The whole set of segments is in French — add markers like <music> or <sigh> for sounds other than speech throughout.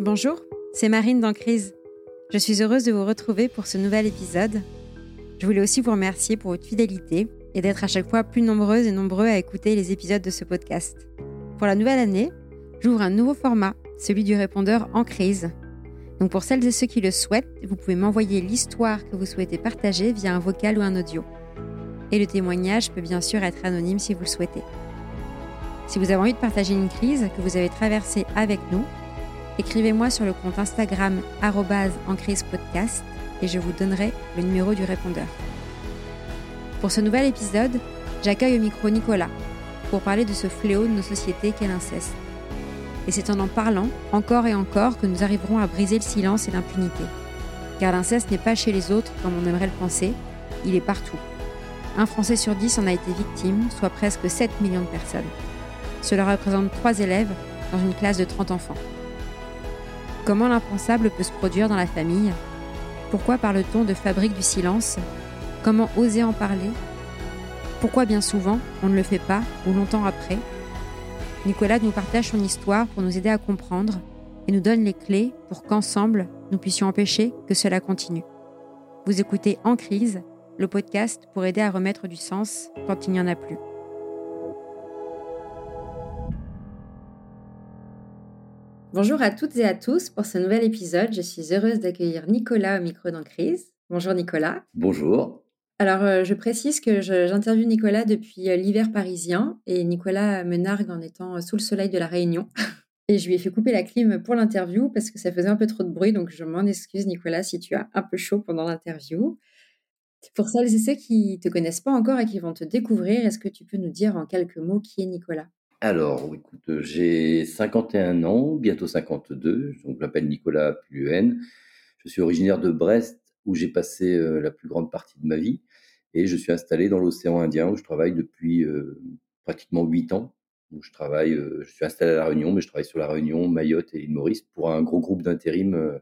Bonjour, c'est Marine dans Crise. Je suis heureuse de vous retrouver pour ce nouvel épisode. Je voulais aussi vous remercier pour votre fidélité et d'être à chaque fois plus nombreuses et nombreux à écouter les épisodes de ce podcast. Pour la nouvelle année, j'ouvre un nouveau format, celui du répondeur en crise. Donc pour celles et ceux qui le souhaitent, vous pouvez m'envoyer l'histoire que vous souhaitez partager via un vocal ou un audio. Et le témoignage peut bien sûr être anonyme si vous le souhaitez. Si vous avez envie de partager une crise que vous avez traversée avec nous, écrivez-moi sur le compte Instagram podcast et je vous donnerai le numéro du répondeur. Pour ce nouvel épisode, j'accueille au micro Nicolas pour parler de ce fléau de nos sociétés qu'est l'inceste. Et c'est en en parlant, encore et encore, que nous arriverons à briser le silence et l'impunité. Car l'inceste n'est pas chez les autres comme on aimerait le penser, il est partout. Un Français sur dix en a été victime, soit presque 7 millions de personnes. Cela représente 3 élèves dans une classe de 30 enfants. Comment l'impensable peut se produire dans la famille? Pourquoi parle-t-on de fabrique du silence? Comment oser en parler? Pourquoi bien souvent on ne le fait pas ou longtemps après? Nicolas nous partage son histoire pour nous aider à comprendre et nous donne les clés pour qu'ensemble nous puissions empêcher que cela continue. Vous écoutez En crise, le podcast pour aider à remettre du sens quand il n'y en a plus. Bonjour à toutes et à tous pour ce nouvel épisode. Je suis heureuse d'accueillir Nicolas au micro d'En Crise. Bonjour Nicolas. Bonjour. Alors, euh, je précise que j'interviewe Nicolas depuis euh, l'hiver parisien et Nicolas me nargue en étant euh, sous le soleil de la Réunion. <laughs> Et je lui ai fait couper la clim pour l'interview parce que ça faisait un peu trop de bruit, donc je m'en excuse Nicolas si tu as un peu chaud pendant l'interview. Pour celles et ceux qui ne te connaissent pas encore et qui vont te découvrir, est-ce que tu peux nous dire en quelques mots qui est Nicolas? Alors, écoute, j'ai 51 ans, bientôt 52, donc je m'appelle Nicolas Puluen. Je suis originaire de Brest, où j'ai passé euh, la plus grande partie de ma vie, et je suis installé dans l'océan Indien, où je travaille depuis euh, pratiquement 8 ans. Où je travaille, euh, je suis installé à La Réunion, mais je travaille sur La Réunion, Mayotte et l'île Maurice pour un gros groupe d'intérim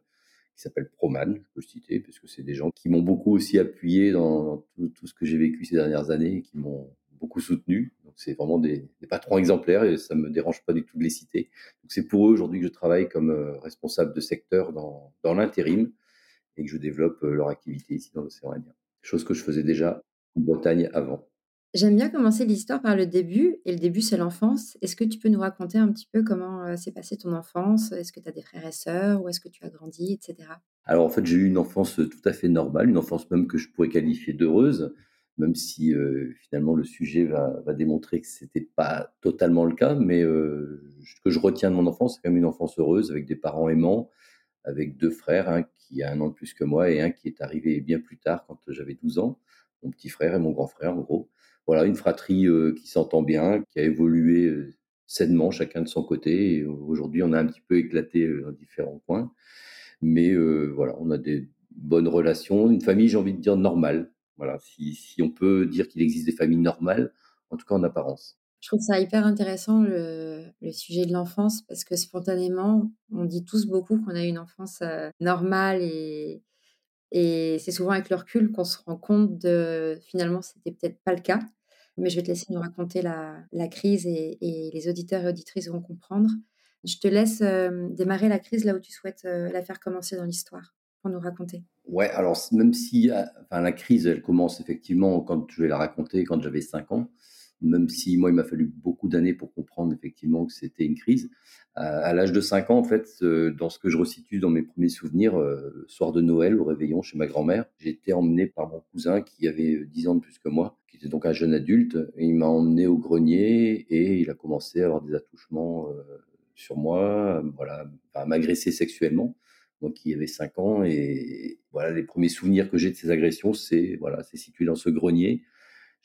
qui s'appelle Proman, je peux citer, parce que c'est des gens qui m'ont beaucoup aussi appuyé dans, tout, tout, ce que j'ai vécu ces dernières années, et qui m'ont beaucoup soutenu. Donc c'est vraiment des, patrons exemplaires et ça me dérange pas du tout de les citer. Donc c'est pour eux aujourd'hui que je travaille comme euh, responsable de secteur dans, dans l'intérim et que je développe euh, leur activité ici dans l'océan Indien. Chose que je faisais déjà en Bretagne avant. J'aime bien commencer l'histoire par le début, et le début c'est l'enfance. Est-ce que tu peux nous raconter un petit peu comment euh, s'est passée ton enfance? Est-ce que tu as des frères et sœurs Où est-ce que tu as grandi, etc. Alors en fait j'ai eu une enfance tout à fait normale, une enfance même que je pourrais qualifier d'heureuse même si euh, finalement le sujet va, va démontrer que c'était pas totalement le cas, mais euh, ce que je retiens de mon enfance, c'est quand même une enfance heureuse avec des parents aimants, avec deux frères, un qui a un an de plus que moi et un qui est arrivé bien plus tard quand j'avais 12 ans, mon petit frère et mon grand frère en gros. Voilà, une fratrie euh, qui s'entend bien, qui a évolué sainement chacun de son côté. Aujourd'hui, on a un petit peu éclaté dans différents coins, mais voilà, on a des bonnes relations, une famille, j'ai envie de dire normale voilà, si, on peut dire qu'il existe des familles normales, en tout cas en apparence. Je trouve ça hyper intéressant le, sujet de l'enfance parce que spontanément, on dit tous beaucoup qu'on a une enfance euh, normale et, c'est souvent avec le recul qu'on se rend compte de finalement c'était peut-être pas le cas. Mais je vais te laisser nous raconter la, crise et, et, les auditeurs et auditrices vont comprendre. Je te laisse euh, démarrer la crise là où tu souhaites euh, la faire commencer dans l'histoire pour nous raconter. Ouais, alors même si euh, enfin, la crise, elle commence effectivement quand je vais la raconter, quand j'avais 5 ans, même si moi, il m'a fallu beaucoup d'années pour comprendre effectivement que c'était une crise. à l'âge de 5 ans, en fait, euh, dans ce que je resitue dans mes premiers souvenirs, euh, soir de Noël, au réveillon chez ma grand-mère, j'ai été emmené par mon cousin qui avait 10 ans de plus que moi, qui était donc un jeune adulte. Et il m'a emmené au grenier et il a commencé à avoir des attouchements sur moi, voilà, à m'agresser sexuellement moi qui avais 5 ans. Et voilà, les premiers souvenirs que j'ai de ces agressions, c'est voilà, c'est situé dans ce grenier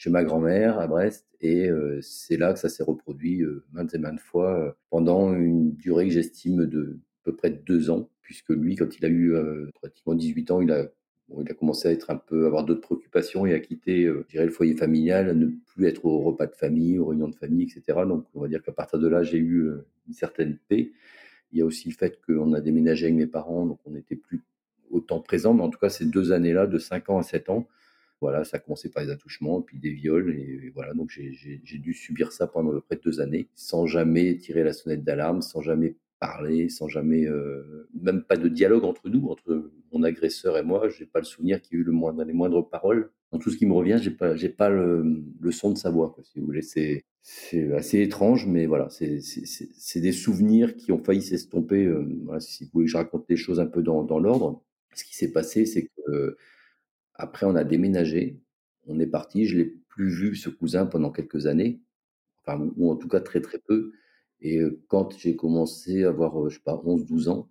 chez ma grand-mère à Brest. Et euh, c'est là que ça s'est reproduit euh, maintes et maintes fois euh, pendant une durée que j'estime de à peu près deux ans, puisque lui, quand il a eu pratiquement 18 ans, il a il a commencé à être un peu avoir d'autres préoccupations et à quitter le foyer familial, à ne plus être au repas de famille, aux réunions de famille, etc. Donc on va dire qu'à partir de là, j'ai eu une certaine paix. Il y a aussi le fait qu'on a déménagé avec mes parents, donc on n'était plus autant présents. Mais en tout cas, ces deux années-là, de 5 ans à 7 ans, voilà, ça a commencé par les attouchements, puis des viols. Et voilà, donc j'ai dû subir ça pendant à peu près deux années, sans jamais tirer la sonnette d'alarme, sans jamais parler, sans jamais, euh, même pas de dialogue entre nous, entre mon agresseur et moi. J'ai pas le souvenir qu'il y ait eu les moindres paroles. Dans tout ce qui me revient, j'ai pas, pas le, son de sa voix, si vous voulez. C'est, assez étrange, mais voilà, c'est, des souvenirs qui ont failli s'estomper. Euh, si vous voulez que je raconte les choses un peu dans, dans l'ordre, ce qui s'est passé, c'est que après on a déménagé, on est parti. Je l'ai plus vu ce cousin pendant quelques années, enfin ou en tout cas très très peu. Et quand j'ai commencé à avoir, je sais pas, 11-12 ans,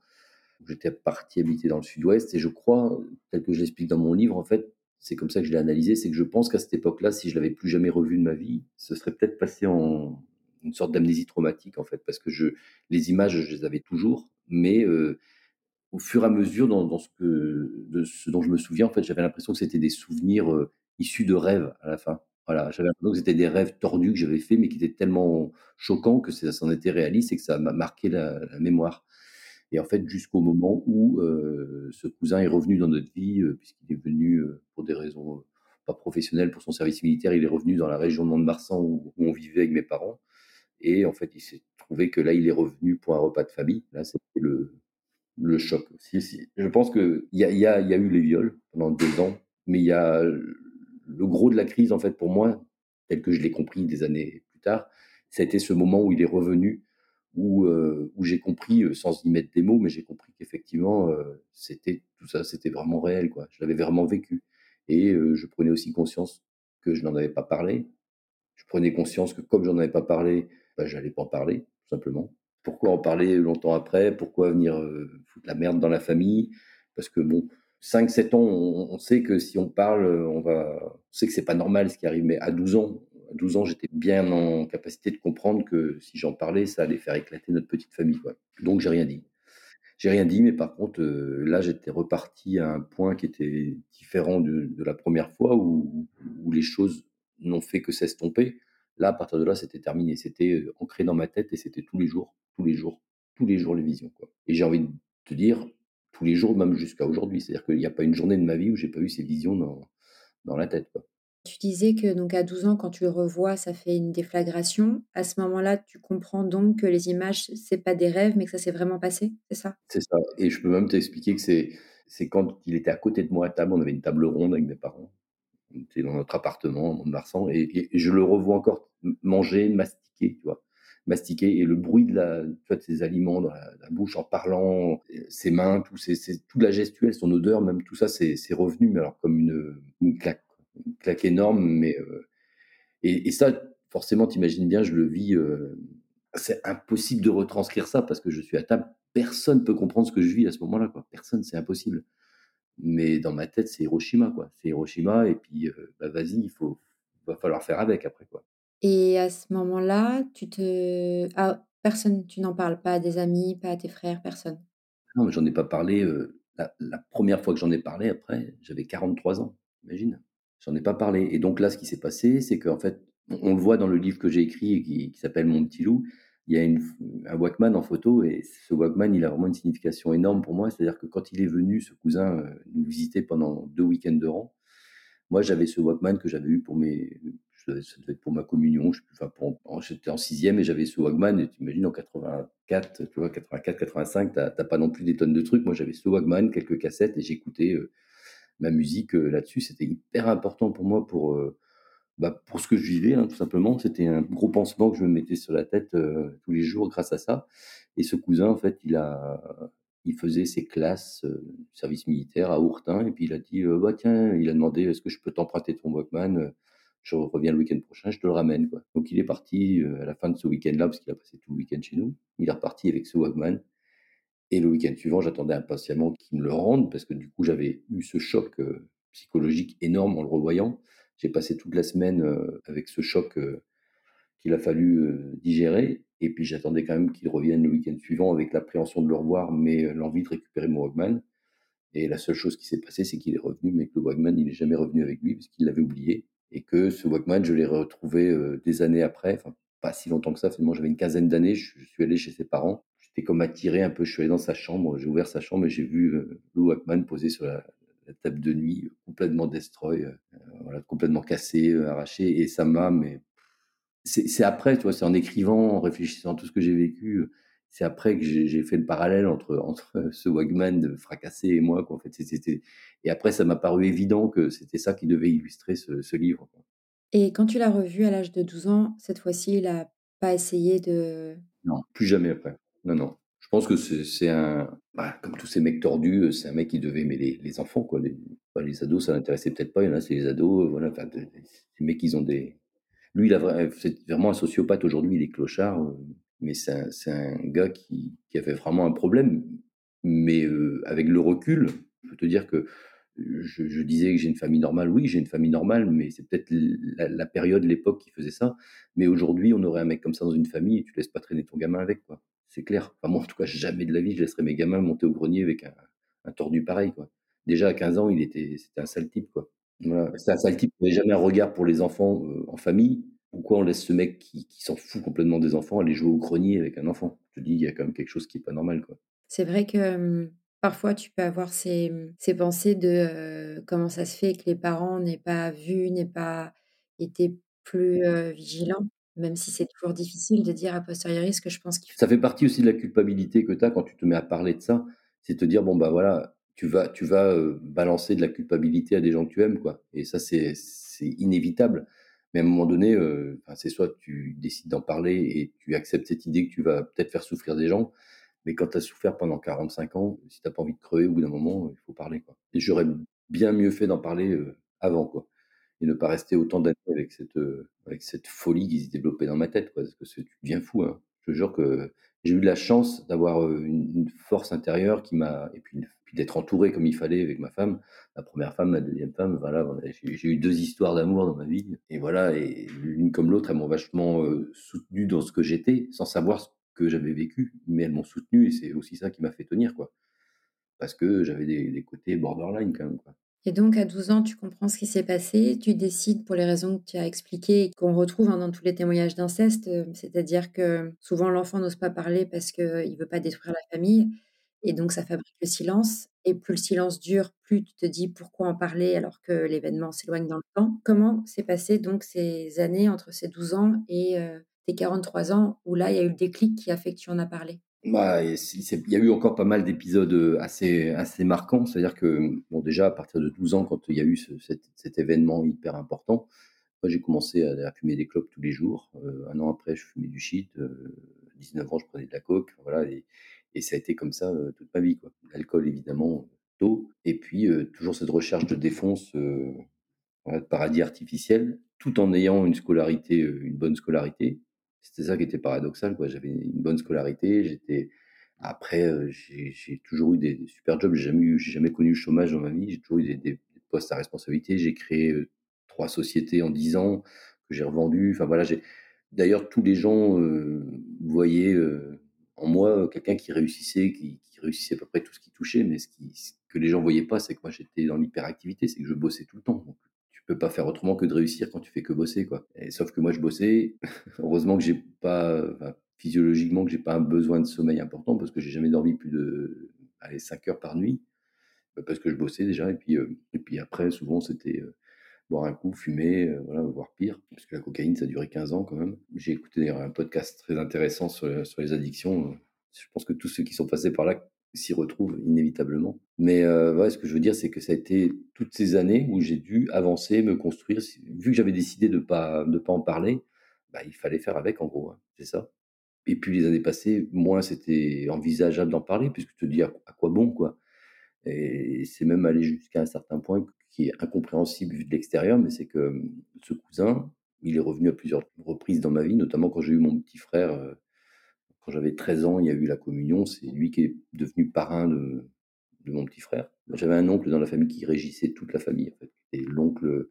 j'étais parti habiter dans le sud-ouest. Et je crois, tel que je l'explique dans mon livre, en fait, c'est comme ça que je l'ai analysé, c'est que je pense qu'à cette époque-là, si je l'avais plus jamais revu de ma vie, ce serait peut-être passé en une sorte d'amnésie traumatique, en fait, parce que les images, je les avais toujours, mais au fur et à mesure, dans, ce que, de ce dont je me souviens, en fait, j'avais l'impression que c'était des souvenirs issus de rêves à la fin. Voilà, j'avais l'impression que c'était des rêves tordus que j'avais faits, mais qui étaient tellement choquants que ça s'en était réaliste et que ça m'a marqué la, mémoire. Et en fait, jusqu'au moment où euh, ce cousin est revenu dans notre vie, euh, puisqu'il est venu euh, pour des raisons pas professionnelles, pour son service militaire, il est revenu dans la région de Mont-de-Marsan où, on vivait avec mes parents. Et en fait, il s'est trouvé que là, il est revenu pour un repas de famille. Là, c'était le, le choc. Si, si. Je pense qu'il y a, y, a, y a eu les viols pendant deux ans, mais il y a le gros de la crise, en fait, pour moi, tel que je l'ai compris des années plus tard, ça a été ce moment où il est revenu, où, euh, où j'ai compris, euh, sans y mettre des mots, mais j'ai compris qu'effectivement, euh, c'était tout ça, c'était vraiment réel, quoi. Je l'avais vraiment vécu. Et je prenais aussi conscience que je n'en avais pas parlé. Je prenais conscience que comme j'en avais pas parlé, bah, j'allais pas en parler, tout simplement. Pourquoi en parler longtemps après? Pourquoi venir foutre la merde dans la famille? Parce que bon, 5-7 ans, on, sait que si on parle, on va, on sait que c'est pas normal ce qui arrive. Mais à 12 ans, à 12 ans, j'étais bien en capacité de comprendre que si j'en parlais, ça allait faire éclater notre petite famille. Quoi. Donc j'ai rien dit. J'ai rien dit, mais par contre, euh, là, j'étais reparti à un point qui était différent de, la première fois où, où les choses n'ont fait que s'estomper. Là, à partir de là, c'était terminé. C'était euh, ancré dans ma tête et c'était tous les jours, tous les jours, tous les jours les visions. Quoi. Et j'ai envie de te dire, tous les jours, même jusqu'à aujourd'hui. C'est-à-dire qu'il n'y a pas une journée de ma vie où j'ai pas eu ces visions dans, dans la tête. Tu disais que donc à 12 ans, quand tu le revois, ça fait une déflagration. À ce moment-là, tu comprends donc que les images, c'est pas des rêves, mais que ça s'est vraiment passé, c'est ça? C'est ça. Et je peux même t'expliquer que c'est c'est quand il était à côté de moi à table, on avait une table ronde avec mes parents. On était dans notre appartement, mont marsan et, et, je le revois encore manger, mastiquer, tu vois mastiquer et le bruit de, la, ses aliments dans la, bouche en parlant, euh, ses mains, tout, c'est, toute la gestuelle, son odeur, même tout ça, c'est, revenu, mais alors comme une, une, claque, une claque énorme. Mais, euh, et, ça, forcément, t'imagines bien, je le vis. Euh, c'est impossible de retranscrire ça parce que je suis à table. Personne peut comprendre ce que je vis à ce moment-là. Quoi. Personne, c'est impossible. Mais dans ma tête, c'est Hiroshima. Quoi. C'est Hiroshima. Et puis, bah, vas-y, il faut, va falloir faire avec après. Quoi. Et à ce moment-là, tu te ah, personne tu n'en parles pas à des amis, pas à tes frères, personne? Non, mais j'en ai pas parlé, la 1 fois que j'en ai parlé après, j'avais 43 ans, imagine? J'en ai pas parlé et donc là, ce qui s'est passé, c'est qu'en fait, on le voit dans le livre que j'ai écrit et qui s'appelle Mon petit loup, il y a un Walkman en photo et ce Walkman, il a vraiment une signification énorme pour moi. C'est-à-dire que quand il est venu, ce cousin, nous visiter pendant 2 week-ends de rang, moi, j'avais ce Walkman que j'avais eu pour mes ça devait être pour ma communion, enfin, j'étais en sixième et j'avais ce Wagman, tu imagines en 84, tu vois, 84, 85, t'as pas non plus des tonnes de trucs. Moi, j'avais ce Wagman, quelques cassettes et j'écoutais euh, ma musique euh, là-dessus. C'était hyper important pour moi pour, euh, bah, pour ce que je vivais, hein, tout simplement. C'était un gros pansement que je me mettais sur la tête tous les jours grâce à ça. Et ce cousin, en fait, il a, il faisait ses classes du service militaire à Ourtin et puis il a dit bah tiens il a demandé est-ce que je peux t'emprunter ton Walkman je reviens le week-end prochain, je te le ramène. Quoi. Donc il est parti euh, à la fin de ce week-end-là, parce qu'il a passé tout le week-end chez nous. Il est reparti avec ce Wagman. Et le week-end suivant, j'attendais impatiemment qu'il me le rende, parce que du coup, j'avais eu ce choc euh, psychologique énorme en le revoyant. J'ai passé toute la semaine euh, avec ce choc qu'il a fallu digérer. Et puis j'attendais quand même qu'il revienne le week-end suivant avec l'appréhension de le revoir, mais l'envie de récupérer mon Wagman. Et la seule chose qui s'est passée, c'est qu'il est revenu, mais que le Wagman, il n'est jamais revenu avec lui, parce qu'il l'avait oublié et que ce Walkman, je l'ai retrouvé des années après, enfin pas si longtemps que ça, finalement j'avais une quinzaine d'années, je, suis allé chez ses parents, j'étais comme attiré un peu, je suis allé dans sa chambre, j'ai ouvert sa chambre et j'ai vu le Walkman posé sur la, table de nuit, complètement destroy, complètement cassé, arraché, et ça m'a, mais c'est après, tu vois, c'est en écrivant, en réfléchissant à tout ce que j'ai vécu, c'est après que j'ai fait le parallèle entre, <laughs> entre ce Wagman fracassé et moi. Quoi. En fait, c'était et après, ça m'a paru évident que c'était ça qui devait illustrer ce, ce livre. Et quand tu l'as revu à l'âge de 12 ans, cette fois-ci, il a pas essayé de... Non, plus jamais après. Non, non. Je pense que c'est un... Bah, comme tous ces mecs tordus, c'est un mec qui devait aimer les, les enfants. Quoi. Les, bah, les ados, ça l'intéressait peut-être pas. Il y en a, c'est les ados. Voilà, enfin, les mecs, ils ont des... Lui, il a c'est vraiment un sociopathe aujourd'hui, il est clochard. Euh, mais c'est un, un, gars qui, qui, avait vraiment un problème. Mais euh, avec le recul, je peux te dire que je, disais que j'ai une famille normale. Oui, j'ai une famille normale, mais c'est peut-être la, période, l'époque qui faisait ça. Mais aujourd'hui, on aurait un mec comme ça dans une famille et tu laisses pas traîner ton gamin avec, quoi. C'est clair. Enfin, moi, en tout cas, jamais de la vie, je laisserais mes gamins monter au grenier avec un, tordu pareil, quoi. Déjà, à 15 ans, il était, c'était un sale type, quoi. Voilà. C'est un sale type. Il n'avait jamais un regard pour les enfants euh, en famille. Pourquoi on laisse ce mec qui, qui s'en fout complètement des enfants aller jouer au grenier avec un enfant? Je te dis, il y a quand même quelque chose qui est pas normal, quoi. C'est vrai que Parfois, tu peux avoir ces, ces pensées de comment ça se fait que les parents n'aient pas vu, n'aient pas été plus vigilants, même si c'est toujours difficile de dire a posteriori ce que je pense qu'il faut. Ça fait partie aussi de la culpabilité que tu as quand tu te mets à parler de ça. C'est te dire, bon, bah voilà, tu vas, tu vas balancer de la culpabilité à des gens que tu aimes, quoi. Et ça, c'est inévitable. Mais à un moment donné, c'est soit tu décides d'en parler et tu acceptes cette idée que tu vas peut-être faire souffrir des gens, mais quand tu as souffert pendant 45 ans, si tu n'as pas envie de crever au bout d'un moment, il faut parler. Quoi. Et j'aurais bien mieux fait d'en parler avant, quoi. Et ne pas rester autant d'années avec cette, avec cette folie qui se développait dans ma tête, quoi. Parce que tu deviens fou, hein. Je te jure que j'ai eu de la chance d'avoir une, force intérieure qui m'a. Et puis, d'être entouré comme il fallait avec ma femme, ma première femme, ma deuxième femme. Voilà, j'ai eu deux histoires d'amour dans ma vie. Et voilà, et l'une comme l'autre, elles m'ont vachement soutenu dans ce que j'étais, sans savoir que j'avais vécu, mais elles m'ont soutenu et c'est aussi ça qui m'a fait tenir, quoi. Parce que j'avais des, côtés borderline quand même, quoi. Et donc, à 12 ans, tu comprends ce qui s'est passé, tu décides, pour les raisons que tu as expliquées, qu'on retrouve hein, dans tous les témoignages d'inceste, euh, c'est-à-dire que souvent l'enfant n'ose pas parler parce qu'il ne veut pas détruire la famille, et donc ça fabrique le silence. Et plus le silence dure, plus tu te dis pourquoi en parler alors que l'événement s'éloigne dans le temps. Comment s'est passé donc ces années entre ces 12 ans et euh, tes 43 ans, où là, il y a eu le déclic qui a fait que tu en as parlé? Bah, il y a eu encore pas mal d'épisodes euh, assez, marquants. C'est-à-dire que, bon, déjà, à partir de 12 ans, quand il y a eu cet, événement hyper important, moi, j'ai commencé à, fumer des clopes tous les jours. Euh, un an après, je fumais du shit. 19 euh, ans, je prenais de la coke. Voilà, et, ça a été comme ça toute ma vie. L'alcool, évidemment, tôt. Et puis, toujours cette recherche de défense de paradis artificiel, tout en ayant une scolarité, une bonne scolarité. C'était ça qui était paradoxal, quoi. J'avais une bonne scolarité, j'étais après, euh, j'ai toujours eu des, super jobs, j'ai jamais eu j'ai jamais connu le chômage dans ma vie, j'ai toujours eu des, postes à responsabilité, j'ai créé, euh, trois sociétés en 10 ans que j'ai revendues. Enfin voilà, j'ai d'ailleurs tous les gens, euh, voyaient, en moi, quelqu'un qui réussissait, qui réussissait à peu près tout ce qui touchait, mais ce qui que les gens voyaient pas, c'est que moi j'étais dans l'hyperactivité, c'est que je bossais tout le temps peux pas faire autrement que de réussir quand tu fais que bosser, quoi. Et, sauf que moi, je bossais. <laughs> Heureusement que j'ai pas, physiologiquement, que j'ai pas un besoin de sommeil important parce que j'ai jamais dormi plus de, allez, 5 heures par nuit. Bah, parce que je bossais déjà. Et puis, euh, et puis après, souvent, c'était euh, boire un coup, fumer, euh, voilà, voire pire. Parce que la cocaïne, ça a duré 15 ans quand même. J'ai écouté un podcast très intéressant sur, sur les addictions. Je pense que tous ceux qui sont passés par là s'y retrouve inévitablement. Mais euh, ce que je veux dire, c'est que ça a été toutes ces années où j'ai dû avancer, me construire. Vu que j'avais décidé de pas de pas en parler, bah, il fallait faire avec en gros, hein, c'est ça. Et puis les années passées, moins c'était envisageable d'en parler puisque te dis à, quoi bon quoi. Et c'est même allé jusqu'à un certain point qui est incompréhensible vu de l'extérieur, mais c'est que ce cousin, il est revenu à plusieurs reprises dans ma vie, notamment quand j'ai eu mon petit frère euh, quand j'avais 13 ans, il y a eu la communion. C'est lui qui est devenu parrain de, de mon petit frère. J'avais un oncle dans la famille qui régissait toute la famille. En fait. Et l'oncle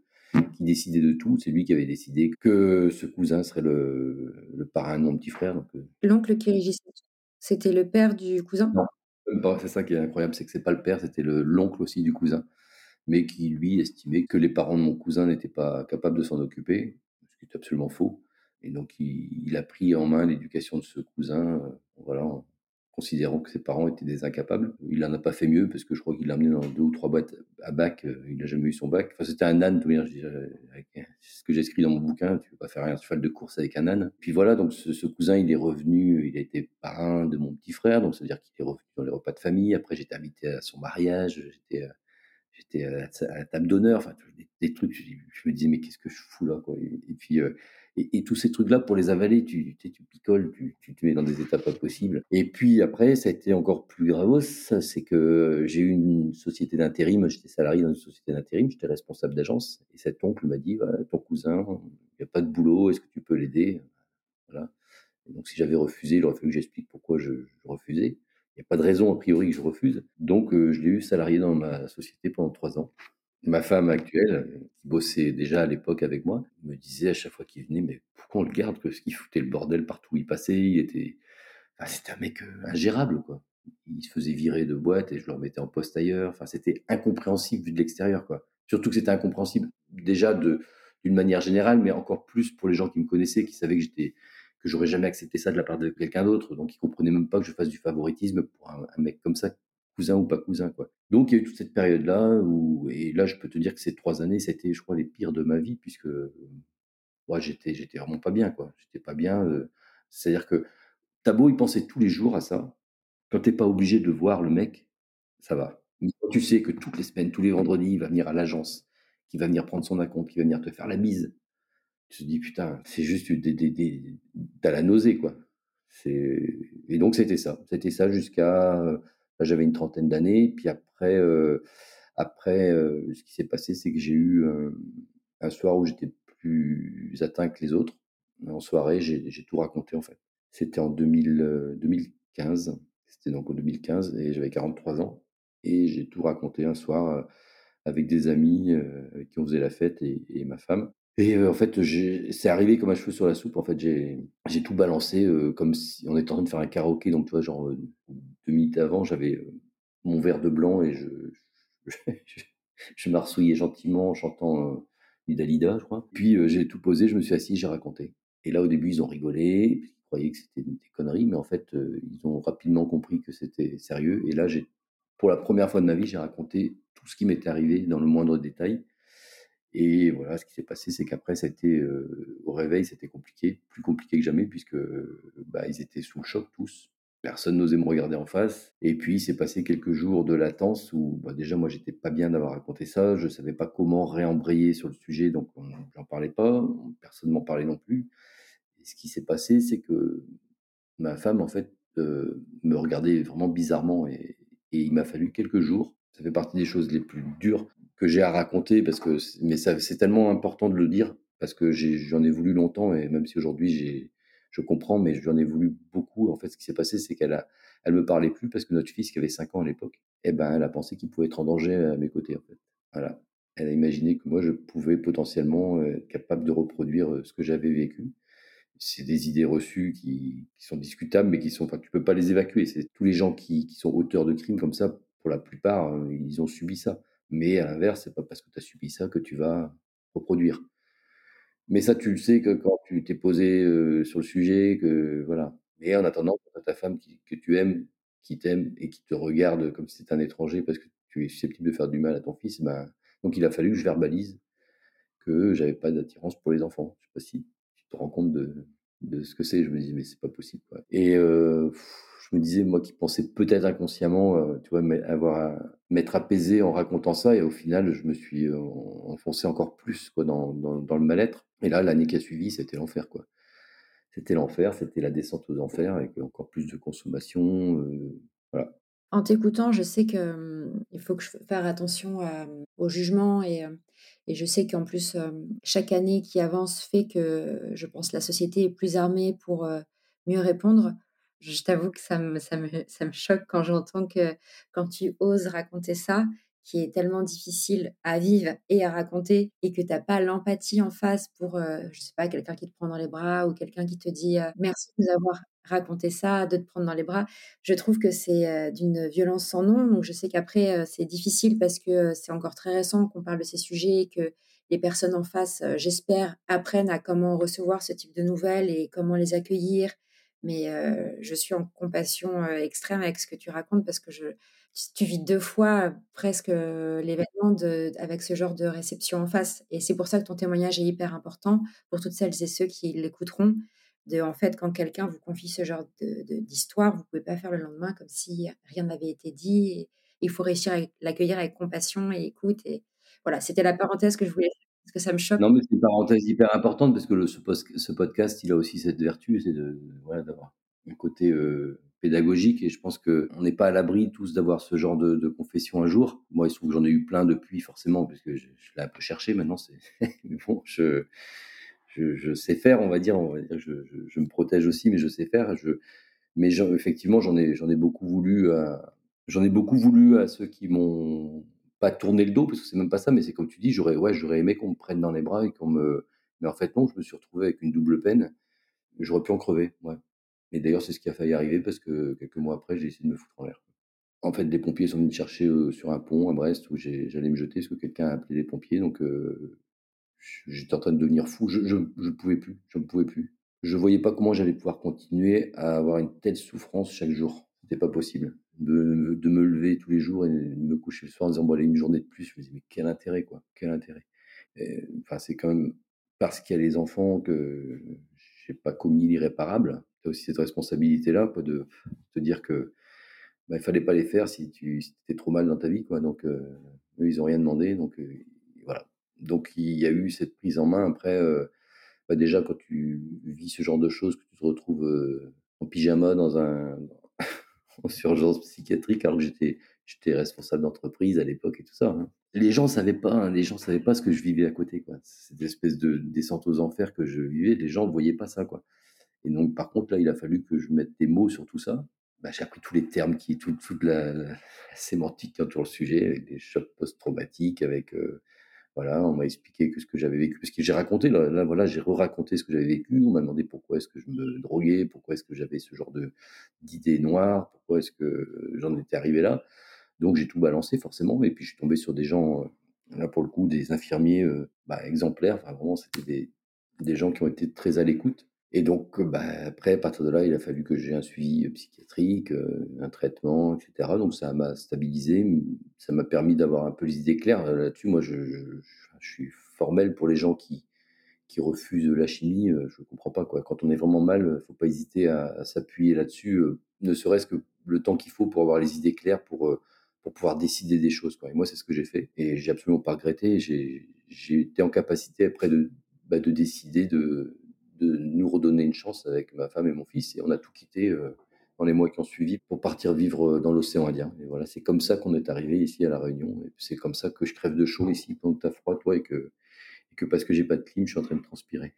qui décidait de tout, c'est lui qui avait décidé que ce cousin serait le, le parrain de mon petit frère. Euh. L'oncle qui régissait tout, c'était le père du cousin? Non, C'est ça qui est incroyable, c'est que c'est pas le père, c'était l'oncle aussi du cousin, mais qui lui estimait que les parents de mon cousin n'étaient pas capables de s'en occuper, ce qui est absolument faux. Et donc, il, a pris en main l'éducation de ce cousin, euh, voilà, considérant que ses parents étaient des incapables. Il n'en a pas fait mieux parce que je crois qu'il l'a amené dans deux ou trois boîtes à bac. Euh, il n'a jamais eu son bac. Enfin, c'était un âne, tout C'est ce que j'ai écrit dans mon bouquin. Tu ne peux pas faire un cheval de course avec un âne. Puis voilà, donc ce, cousin, il est revenu. Il a été parrain de mon petit frère. Donc, ça veut dire qu'il est revenu dans les repas de famille. Après, j'étais invité à son mariage. J'étais euh, à la table d'honneur, enfin des, trucs, je, me disais mais qu'est-ce que je fous là quoi. Et, puis et, tous ces trucs-là, pour les avaler, tu, tu, tu picoles, tu, tu, te mets dans des états pas possibles. Et puis après, ça a été encore plus grave, c'est que j'ai eu une société d'intérim, j'étais salarié dans une société d'intérim, j'étais responsable d'agence, et cet oncle m'a dit, ton cousin, il n'y a pas de boulot, est-ce que tu peux l'aider? Voilà. donc si j'avais refusé, il aurait fallu que j'explique pourquoi je, refusais. Il n'y a pas de raison, a priori, que je refuse. Donc, euh, je l'ai eu salarié dans ma société pendant trois ans. Ma femme actuelle, qui bossait déjà à l'époque avec moi, me disait à chaque fois qu'il venait, mais pourquoi on le garde Parce qu'il foutait le bordel partout où il passait. Il était, enfin, c'était un mec euh, ingérable, quoi. Il se faisait virer de boîte et je le remettais en poste ailleurs. Enfin, c'était incompréhensible vu de l'extérieur, quoi. Surtout que c'était incompréhensible déjà de, d'une manière générale, mais encore plus pour les gens qui me connaissaient, qui savaient que j'étais, que j'aurais jamais accepté ça de la part de quelqu'un d'autre. Donc, ils comprenaient même pas que je fasse du favoritisme pour un mec comme ça cousin ou pas cousin. Quoi. Donc il y a eu toute cette période-là, où, et là je peux te dire que ces trois années, c'était je crois les pires de ma vie, puisque moi j'étais, j'étais vraiment pas bien. quoi. J'étais pas bien. Euh, c'est-à-dire que t'as beau y penser tous les jours à ça, quand t'es pas obligé de voir le mec, ça va. Mais quand tu sais que toutes les semaines, tous les vendredis, il va venir à l'agence, qu'il va venir prendre son acompte, qu'il va venir te faire la bise, tu te dis putain, c'est juste des, des, des, t'as la nausée quoi. Et donc c'était ça, c'était ça jusqu'à j'avais une trentaine d'années. Puis après, euh, après euh, ce qui s'est passé, c'est que j'ai eu un soir où j'étais plus atteint que les autres. En soirée, j'ai tout raconté en fait. C'était en 2000, 2015. Euh, C'était donc en 2015 et j'avais 43 ans. Et j'ai tout raconté un soir avec des amis qui ont faisait la fête et ma femme. Et en fait, c'est arrivé comme un cheveu sur la soupe. En fait, j'ai tout balancé comme si on était en train de faire un karaoké. Donc, tu vois, genre deux minutes avant, j'avais mon verre de blanc et je, je, <laughs> m'arsouillais gentiment en chantant du Dalida, je crois. Puis j'ai tout posé, je me suis assis, j'ai raconté. Et là, au début, ils ont rigolé, ils croyaient que c'était des conneries, mais en fait, ils ont rapidement compris que c'était sérieux. Et là, pour la première fois de ma vie, j'ai raconté tout ce qui m'était arrivé dans le moindre détail. Et voilà, ce qui s'est passé, c'est qu'après, été, au réveil, c'était compliqué, plus compliqué que jamais, puisque bah, ils étaient sous le choc tous. Personne n'osait me regarder en face. Et puis, il s'est passé quelques jours de latence où, bah, déjà, moi, j'étais pas bien d'avoir raconté ça. Je savais pas comment réembrayer sur le sujet, donc j'en parlais pas. Personne m'en parlait non plus. Et ce qui s'est passé, c'est que ma femme, en fait, me regardait vraiment bizarrement. Et il m'a fallu quelques jours. Ça fait partie des choses les plus dures que j'ai à raconter parce que mais c'est tellement important de le dire parce que j'en ai, voulu longtemps et même si aujourd'hui j'ai je comprends mais j'en ai voulu beaucoup. En fait ce qui s'est passé c'est qu'elle a elle me parlait plus parce que notre fils qui avait 5 ans à l'époque eh ben elle a pensé qu'il pouvait être en danger à mes côtés en fait. Voilà. Elle a imaginé que moi je pouvais potentiellement être capable de reproduire euh, ce que j'avais vécu. C'est des idées reçues qui, qui, sont discutables mais qui sont tu peux pas les évacuer. C'est tous les gens qui, qui sont auteurs de crimes comme ça pour la plupart euh, ils ont subi ça mais à l'inverse, c'est pas parce que tu as subi ça que tu vas reproduire. Mais ça, tu le sais que quand tu t'es posé sur le sujet, que voilà. Mais en attendant, ta femme que tu aimes, qui t'aime et qui te regarde comme si c'était un étranger parce que tu es susceptible de faire du mal à ton fils, ben, donc il a fallu que je verbalise que j'avais pas d'attirance pour les enfants. Je sais pas si tu te rends compte de, ce que c'est. Je me dis, mais c'est pas possible. Quoi. Et je me disais, moi qui pensais peut-être inconsciemment, euh, tu vois, avoir m'être apaisé en racontant ça, et au final, je me suis euh, enfoncé encore plus quoi, dans, dans, le mal-être. Et là, l'année qui a suivi, c'était l'enfer, quoi. C'était l'enfer, c'était la descente aux enfers, avec encore plus de consommation. Euh, voilà. En t'écoutant, je sais hum, il faut que je fasse attention au jugement et, et je sais qu'en plus, chaque année qui avance fait que je pense la société est plus armée pour mieux répondre. Je t'avoue que ça me, ça, me, ça me choque quand j'entends que quand tu oses raconter ça, qui est tellement difficile à vivre et à raconter, et que tu n'as pas l'empathie en face pour, euh, je sais pas, quelqu'un qui te prend dans les bras ou quelqu'un qui te dit euh, merci de nous avoir raconté ça, de te prendre dans les bras, je trouve que c'est euh, d'une violence sans nom. Donc je sais qu'après, c'est difficile parce que c'est encore très récent qu'on parle de ces sujets, que les personnes en face, j'espère, apprennent à comment recevoir ce type de nouvelles et comment les accueillir Mais je suis en compassion extrême avec ce que tu racontes parce que je tu vis deux fois presque l'événement avec ce genre de réception en face et c'est pour ça que ton témoignage est hyper important pour toutes celles et ceux qui l'écouteront. De, en fait, quand quelqu'un vous confie ce genre d'histoire, vous pouvez pas faire le lendemain comme si rien n'avait été dit. Et il faut réussir à l'accueillir avec compassion et écoute. Et voilà, c'était la parenthèse que je voulais faire que ça me choque. Non, mais c'est une parenthèse hyper importante parce que ce, podcast, il a aussi cette vertu, c'est voilà, d'avoir un côté pédagogique et je pense qu'on n'est pas à l'abri tous d'avoir ce genre de, confession un jour. Moi, il se trouve que j'en ai eu plein depuis forcément parce que je, l'ai un peu cherché maintenant. C'est <laughs> bon, je, je, sais faire, on va dire. Je, me protège aussi, mais je sais faire. Je, mais effectivement, j'en ai, ai beaucoup voulu j'en ai beaucoup voulu à ceux qui m'ont pas tourné le dos parce que c'est même pas ça, mais c'est comme tu dis, j'aurais, ouais, j'aurais aimé qu'on me prenne dans les bras et qu'on me, mais en fait non, je me suis retrouvé avec une double peine. J'aurais pu en crever, ouais. Et d'ailleurs, c'est ce qui a failli arriver parce que quelques mois après, j'ai essayé de me foutre en l'air. En fait, des pompiers sont venus me chercher euh, sur un pont à Brest où j'allais me jeter parce que quelqu'un a appelé les pompiers. Donc, euh, j'étais en train de devenir fou. Je ne pouvais plus. Je ne pouvais plus. Je voyais pas comment j'allais pouvoir continuer à avoir une telle souffrance chaque jour. C'était pas possible. De, me lever tous les jours et de me coucher le soir en disant bon allez une journée de plus. Je me disais mais quel intérêt quoi Quel intérêt Enfin c'est quand même parce qu'il y a les enfants que j'ai pas commis l'irréparable as aussi cette responsabilité-là, quoi, de te dire que bah, il fallait pas les faire si tu étais trop mal dans ta vie, quoi. Donc, eux, ils ont rien demandé, donc voilà. Donc, il y a eu cette prise en main. Après, bah, déjà, quand tu vis ce genre de choses, que tu te retrouves en pyjama dans un <laughs> en urgence psychiatrique, alors que j'étais j'étais responsable d'entreprise à l'époque et tout ça. Hein. Les gens savaient pas, hein, les gens savaient pas ce que je vivais à côté, quoi. Cette espèce de descente aux enfers que je vivais, les gens ne voyaient pas ça, quoi. Et donc, par contre, là, il a fallu que je mette des mots sur tout ça. Bah, j'ai appris tous les termes, qui, toute, toute la, sémantique qui entoure le sujet, avec des chocs post-traumatiques, avec. Euh, on m'a expliqué que ce que j'avais vécu, parce que j'ai raconté, là, voilà, j'ai re-raconté ce que j'avais vécu. On m'a demandé pourquoi est-ce que je me droguais, pourquoi est-ce que j'avais ce genre de d'idées noires, pourquoi est-ce que j'en étais arrivé là. Donc j'ai tout balancé forcément, et puis je suis tombé sur des gens, euh, là pour le coup, des infirmiers euh, bah, exemplaires. Vraiment, c'était des gens qui ont été très à l'écoute et donc, bah, après, à partir de là, il a fallu que j'ai un suivi psychiatrique, un traitement, etc. Donc, ça m'a stabilisé, ça m'a permis d'avoir un peu les idées claires là-dessus. Moi, je, je, suis formel pour les gens qui, qui refusent la chimie. Je ne comprends pas. Quoi. Quand on est vraiment mal, il ne faut pas hésiter à, s'appuyer là-dessus, ne serait-ce que le temps qu'il faut pour avoir les idées claires, pour, pour pouvoir décider des choses. Quoi. Et moi, c'est ce que j'ai fait. Et j'ai absolument pas regretté. J'ai été en capacité après de, bah, de décider de de nous redonner une chance avec ma femme et mon fils. Et on a tout quitté euh, dans les mois qui ont suivi pour partir vivre euh, dans l'océan Indien. Et voilà, c'est comme ça qu'on est arrivé ici à La Réunion. Et c'est comme ça que je crève de chaud ici pendant que tu as froid, toi, et que, et que parce que j'ai pas de clim, je suis en train de transpirer.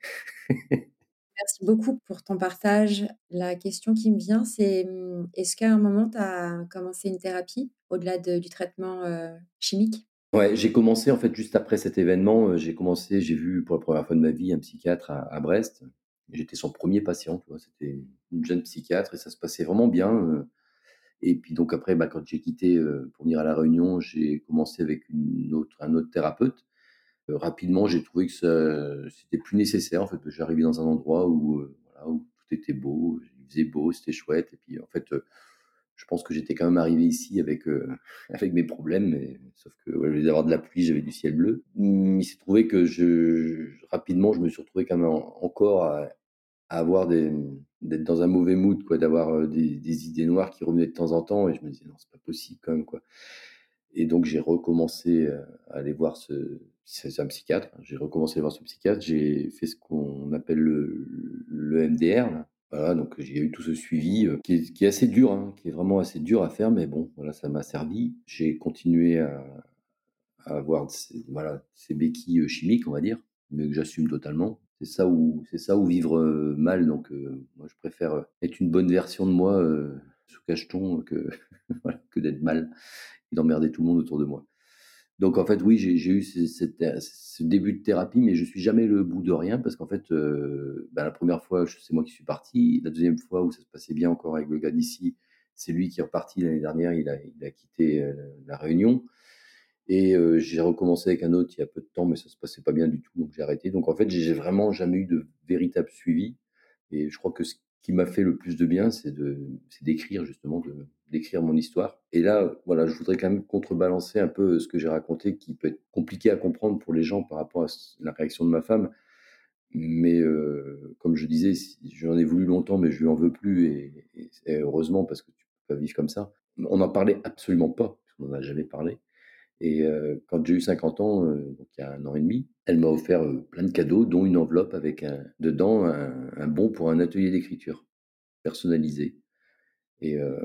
<laughs> Merci beaucoup pour ton partage. La question qui me vient, c'est hum, est-ce qu'à un moment, tu as commencé une thérapie au-delà du traitement euh, chimique? Ouais, j'ai commencé en fait juste après cet événement, j'ai commencé, j'ai vu pour la première fois de ma vie un psychiatre à, Brest. J'étais son premier patient, c'était une jeune psychiatre et ça se passait vraiment bien. et puis donc après, bah, quand j'ai quitté pour venir à la Réunion, j'ai commencé avec un autre thérapeute. rapidement, j'ai trouvé que c'était plus nécessaire. En fait, j'arrivais dans un endroit où tout était beau, il faisait beau, c'était chouette. Et puis en fait, je pense que j'étais quand même arrivé ici avec, euh, <laughs> avec mes problèmes, sauf que au lieu d'avoir de la pluie, j'avais du ciel bleu. Il s'est trouvé que rapidement, je me suis retrouvé quand même encore à, avoir des, d'être dans un mauvais mood, quoi, d'avoir euh, des, idées noires qui revenaient de temps en temps, et je me disais non, c'est pas possible quand même, quoi. Et donc j'ai recommencé euh, à aller voir ce, psychiatre. Hein. J'ai recommencé à voir ce psychiatre. J'ai fait ce qu'on appelle le, MDR, voilà, donc a eu tout ce suivi euh, qui, est, assez dur, hein, qui est vraiment assez dur à faire, mais bon, voilà, ça m'a servi. J'ai continué à, avoir ces, voilà, ces béquilles euh, chimiques, on va dire, mais que j'assume totalement. C'est ça où c'est ça où vivre euh, mal. Donc moi, je préfère être une bonne version de moi sous cacheton que <laughs> que d'être mal et d'emmerder tout le monde autour de moi. Donc en fait, oui, j'ai eu ce, début de thérapie, mais je suis jamais le bout de rien parce qu'en fait, euh, bah, la première fois, c'est moi qui suis parti. La deuxième fois où ça se passait bien encore avec le gars d'ici, c'est lui qui est reparti l'année dernière. Il a, quitté euh, la Réunion. Et euh, j'ai recommencé avec un autre il y a peu de temps, mais ça se passait pas bien du tout, donc j'ai arrêté. Donc en fait, j'ai vraiment jamais eu de véritable suivi. Et je crois que ce qui m'a fait le plus de bien, c'est d'écrire justement, d'écrire mon histoire. Et là, voilà, je voudrais quand même contrebalancer un peu ce que j'ai raconté, qui peut être compliqué à comprendre pour les gens par rapport à la réaction de ma femme. Mais euh, comme je disais, j'en ai voulu longtemps, mais je lui en veux plus. Et, heureusement, parce que tu peux pas vivre comme ça. On n'en parlait absolument pas, on n'en a jamais parlé. Et quand j'ai eu 50 ans, donc il y a un an et demi, elle m'a offert plein de cadeaux, dont une enveloppe avec un, dedans un bon pour un atelier d'écriture personnalisé. Et euh,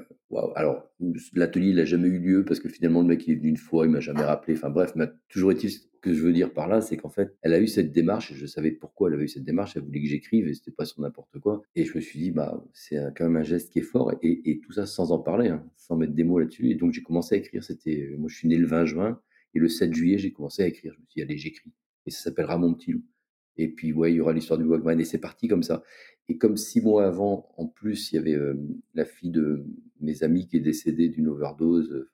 Alors, l'atelier, n'a jamais eu lieu parce que finalement, le mec, il est venu une fois, il m'a jamais rappelé. Enfin bref, mais toujours ce que je veux dire par là, c'est qu'en fait, elle a eu cette démarche je savais pourquoi elle avait eu cette démarche. Elle voulait que j'écrive et c'était pas sur n'importe quoi. Et je me suis dit, bah, c'est quand même un geste qui est fort et, et tout ça sans en parler, hein, sans mettre des mots là-dessus. Et donc, j'ai commencé à écrire. C'était, moi, je suis né le 20 juin et le 7 juillet, j'ai commencé à écrire. Je me suis dit, allez, j'écris. Et ça s'appellera Mon Petit Loup. Et puis, ouais, il y aura l'histoire du Walkman. Et c'est parti comme ça. Et comme six mois avant, en plus, il y avait euh, la fille de mes amis qui est décédée d'une overdose.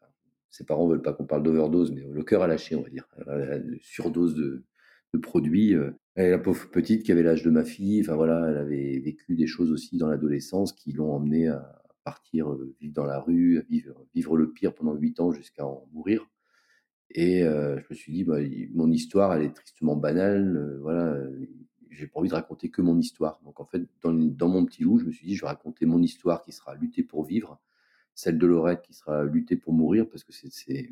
Ses parents veulent pas qu'on parle d'overdose, mais le cœur a lâché, on va dire. Une surdose de, de produits. Euh. La pauvre petite qui avait l'âge de ma fille, enfin voilà, elle avait vécu des choses aussi dans l'adolescence qui l'ont emmenée à partir euh, vivre dans la rue, vivre, vivre le pire pendant huit ans jusqu'à en mourir. Et je me suis dit, bah, mon histoire, elle est tristement banale. voilà, j'ai pas envie de raconter que mon histoire. Donc en fait, dans, mon petit loup, je me suis dit, je vais raconter mon histoire qui sera lutter pour vivre, celle de Laurette qui sera lutter pour mourir, parce que c'est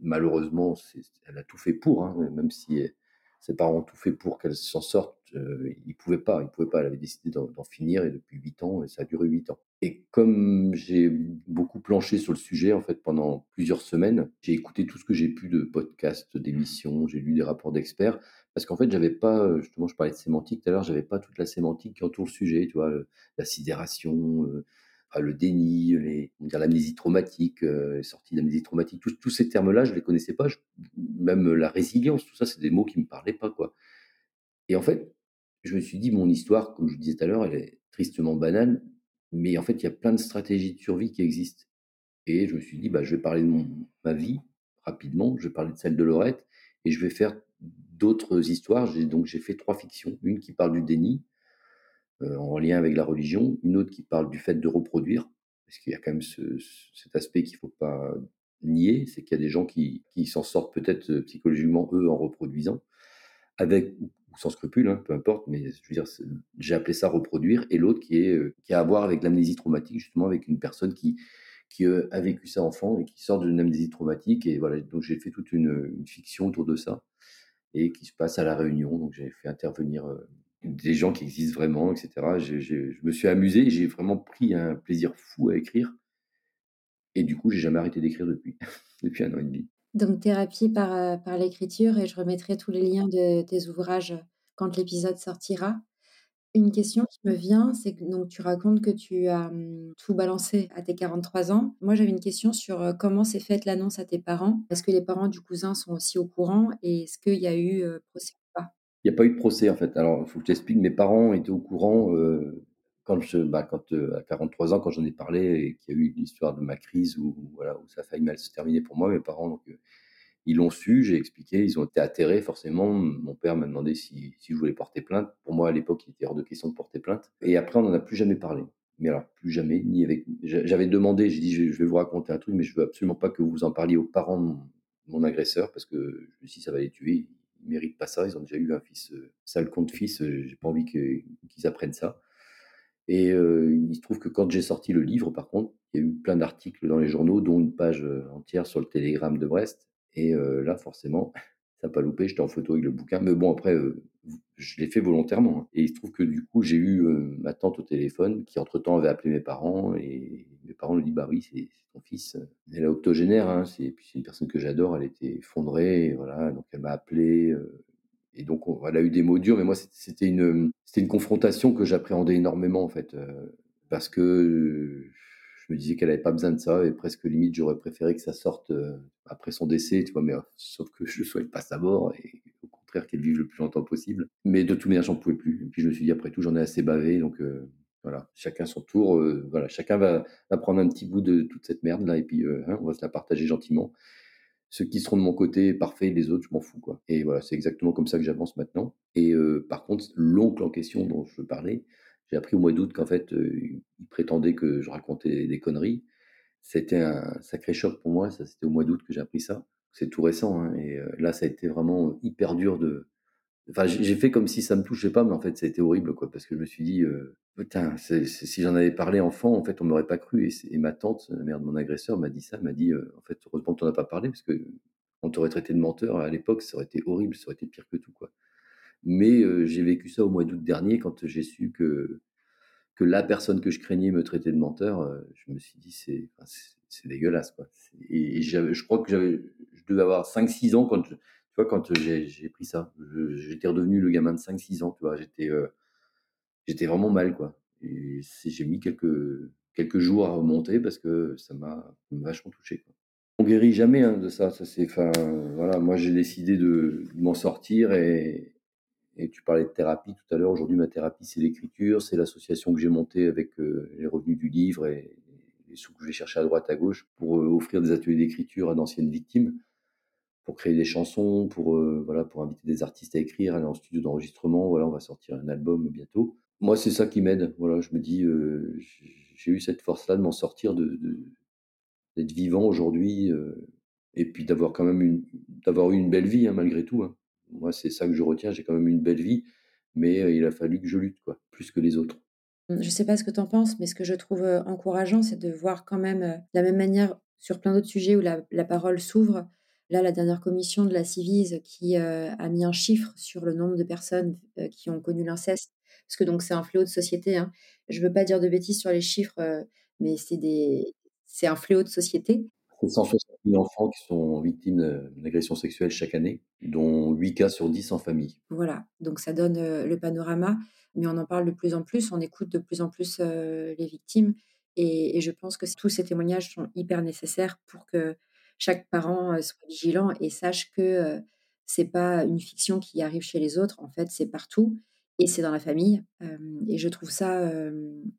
malheureusement, elle a tout fait pour, hein, même si ses parents ont tout fait pour qu'elle s'en sorte, euh, ils pouvaient pas, ils pouvaient pas. Elle avait décidé d'en finir et depuis huit ans, et ça a duré huit ans. Et comme j'ai beaucoup planché sur le sujet en fait pendant plusieurs semaines, j'ai écouté tout ce que j'ai pu de podcasts, d'émissions, j'ai lu des rapports d'experts parce qu'en fait, j'avais pas, euh, justement, je parlais de sémantique tout à l'heure, j'avais pas toute la sémantique qui entoure le sujet, tu vois, la sidération, euh, le déni, l'amnésie traumatique, euh, les sorties d'amnésie traumatique, tous, ces termes-là, je les connaissais pas, même la résilience, tout ça, c'est des mots qui me parlaient pas, quoi. Et en fait, je me suis dit, mon histoire, comme je disais tout à l'heure, elle est tristement banale, mais en fait, il y a plein de stratégies de survie qui existent. Et je me suis dit, bah, je vais parler de ma vie rapidement, je vais parler de celle de Laurette, et je vais faire d'autres histoires. Donc j'ai fait trois fictions. Une qui parle du déni, en lien avec la religion. Une autre qui parle du fait de reproduire, parce qu'il y a quand même cet aspect qu'il ne faut pas nier, c'est qu'il y a des gens qui, s'en sortent peut-être euh, psychologiquement, eux, en reproduisant, avec ou sans scrupule, hein, peu importe, mais je veux dire, j'ai appelé ça reproduire. Et l'autre qui, euh, qui a à voir avec l'amnésie traumatique, justement, avec une personne qui, a vécu ça enfant et qui sort d'une amnésie traumatique. Et voilà, donc j'ai fait toute une, fiction autour de ça et qui se passe à La Réunion. Donc j'ai fait intervenir euh, des gens qui existent vraiment, etc. je me suis amusé j'ai vraiment pris un plaisir fou à écrire. Et du coup, j'ai jamais arrêté d'écrire depuis, <laughs> depuis un an et demi. Donc thérapie par, euh, par l'écriture et je remettrai tous les liens de tes ouvrages quand l'épisode sortira. Une question qui me vient, c'est que donc tu racontes que tu as mmh, tout balancé à tes 43 ans. Moi, j'avais une question sur comment s'est faite l'annonce à tes parents. Est-ce que les parents du cousin sont aussi au courant et est-ce qu'il y a eu procès pas Il n'y a pas eu de procès en fait. Alors, il faut que je t'explique. Mes parents étaient au courant quand, je, bah, quand à 43 ans, quand j'en ai parlé et qu'il y a eu l'histoire de ma crise où, voilà, où ça a failli mal se terminer pour moi. Mes parents, donc, ils l'ont su, j'ai expliqué, ils ont été atterrés forcément. Mon père m'a demandé si, si, je voulais porter plainte. Pour moi, à l'époque, il était hors de question de porter plainte. Et après, on n'en a plus jamais parlé. Mais alors, plus jamais, ni avec. J'avais demandé, j'ai dit, je vais vous raconter un truc, mais je veux absolument pas que vous en parliez aux parents de mon, agresseur, parce que je ça va les tuer. Ils méritent pas ça. Ils ont déjà eu un fils, euh, sale compte fils. Euh, j'ai pas envie qu'ils apprennent ça. Et euh, il se trouve que quand j'ai sorti le livre, par contre, il y a eu plein d'articles dans les journaux, dont une page entière sur le télégramme de Brest. Et là, forcément, <laughs> ça n'a pas loupé, j'étais en photo avec le bouquin. Mais bon, après, je l'ai fait volontairement. Hein. Et il se trouve que du coup, j'ai eu ma tante au téléphone qui, entre-temps, avait appelé mes parents. Et mes parents lui dit Bah oui, c'est ton fils. Elle est octogénaire, hein, c'est une personne que j'adore. Elle était effondrée. voilà, donc elle m'a appelé. et donc, elle a eu des mots durs. Mais moi, c'était une, une confrontation que j'appréhendais énormément, en fait. parce que je me disais qu'elle n'avait pas besoin de ça et presque limite j'aurais préféré que ça sorte euh, après son décès, tu vois, mais euh, sauf que je ne souhaite pas sa mort contraire qu'elle vive le plus longtemps possible. Mais de toute manière, j'en pouvais plus. Et puis je me suis dit, après tout, j'en ai assez bavé, donc euh, voilà, chacun son tour, voilà, chacun va, prendre un petit bout de toute cette merde là et puis hein, on va se la partager gentiment. Ceux qui seront de mon côté, parfait, les autres, je m'en fous. Quoi. Et voilà, c'est exactement comme ça que j'avance maintenant. Et par contre, l'oncle en question dont je parlais, J'ai appris au mois d'août qu'en fait, il prétendait que je racontais des conneries. C'était un sacré choc pour moi, ça c'était au mois d'août que j'ai appris ça. C'est tout récent hein, et là ça a été vraiment hyper dur de enfin j'ai fait comme si ça me touchait pas, mais en fait ça a été horrible quoi, parce que je me suis dit, «Putain, c'est si j'en avais parlé enfant, en fait on m'aurait pas cru» et ma tante, la mère de mon agresseur m'a dit ça, m'a dit: «En fait heureusement que tu en as pas parlé parce qu'on t'aurait traité de menteur à l'époque, ça aurait été horrible, ça aurait été pire que tout quoi». Mais j'ai vécu ça au mois d'août dernier quand j'ai su que que la personne que je craignais me traitait de menteur, je me suis dit: «C'est dégueulasse quoi». Et je crois que j'avais je devais avoir 5-6 ans quand tu vois, quand j'ai pris ça. J'étais redevenu le gamin de 5-6 ans, tu vois? J'étais, j'étais vraiment mal quoi et j'ai mis quelques quelques jours à remonter parce que ça m'a vachement touché quoi. On guérit jamais, hein, de ça, ça c'est enfin, voilà, moi j'ai décidé de m'en sortir et et tu parlais de thérapie tout à l'heure. Aujourd'hui, ma thérapie, c'est l'écriture, c'est l'association que j'ai montée avec les revenus du livre et les sous que je vais chercher à droite, à gauche pour offrir des ateliers d'écriture à d'anciennes victimes, pour créer des chansons, pour, voilà, pour inviter des artistes à écrire, aller en studio d'enregistrement. Voilà, on va sortir un album bientôt. Moi, c'est ça qui m'aide. Voilà, je me dis, j'ai eu cette force-là de m'en sortir, de, d'être vivant aujourd'hui et puis d'avoir quand même une, d'avoir eu une belle vie hein, malgré tout. Hein. Moi, c'est ça que je retiens. J'ai quand même une belle vie, mais il a fallu que je lutte, quoi, plus que les autres. Je ne sais pas ce que tu en penses, mais ce que je trouve encourageant, c'est de voir quand même, de la même manière, sur plein d'autres sujets où la, la parole s'ouvre. Là, la dernière commission de la Civise qui a mis un chiffre sur le nombre de personnes qui ont connu l'inceste, parce que donc c'est un fléau de société. Hein. Je ne veux pas dire de bêtises sur les chiffres, mais c'est des, c'est un fléau de société. C'est 160 000 enfants qui sont victimes d'agressions sexuelles chaque année, dont 8 cas sur 10 en famille. Voilà, donc ça donne le panorama, mais on en parle de plus en plus, on écoute de plus en plus les victimes, et, je pense que tous ces témoignages sont hyper nécessaires pour que chaque parent soit vigilant et sache que c'est pas une fiction qui arrive chez les autres, en fait, c'est partout et c'est dans la famille. et je trouve ça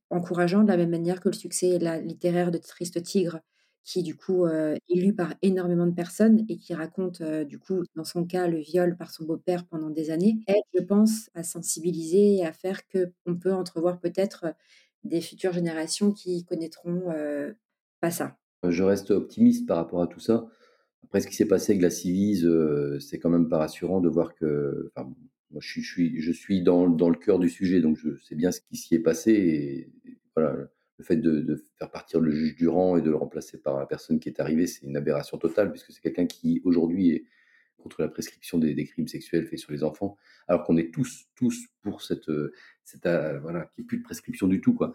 encourageant de la même manière que le succès littéraire de Triste Tigre qui du coup est lu par énormément de personnes et qui raconte du coup, dans son cas, le viol par son beau-père pendant des années, aide, je pense, à sensibiliser et à faire qu'on peut entrevoir peut-être des futures générations qui connaîtront pas ça. Je reste optimiste par rapport à tout ça. Après, ce qui s'est passé avec la Civise, c'est quand même pas rassurant de voir que. Enfin, moi, je suis, je suis dans, dans, le cœur du sujet, donc je sais bien ce qui s'y est passé. Et, voilà, le fait de, faire partir le juge Durand et de le remplacer par la personne qui est arrivée, c'est une aberration totale, puisque c'est quelqu'un qui, aujourd'hui, est contre la prescription des, crimes sexuels faits sur les enfants, alors qu'on est tous, tous pour cette, cette euh, voilà, qu'il n'y plus de prescription du tout, quoi.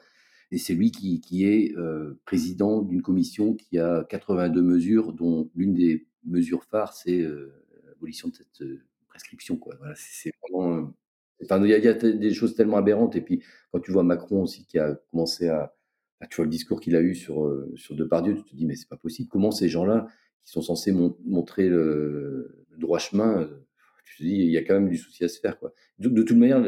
Et c'est lui qui, qui est euh, président d'une commission qui a 82 mesures, dont l'une des mesures phares, c'est euh, l'abolition de cette prescription, quoi. Voilà, c'est vraiment. Enfin, il y, a des choses tellement aberrantes. Et puis, quand tu vois Macron aussi qui a commencé à, bah, tu vois le discours qu'il a eu sur, euh, sur Depardieu, tu te dis, mais c'est pas possible. Comment ces gens-là, qui sont censés montrer le, droit chemin, euh, tu te dis, il y a quand même du souci à se faire. Quoi. De, de toute manière,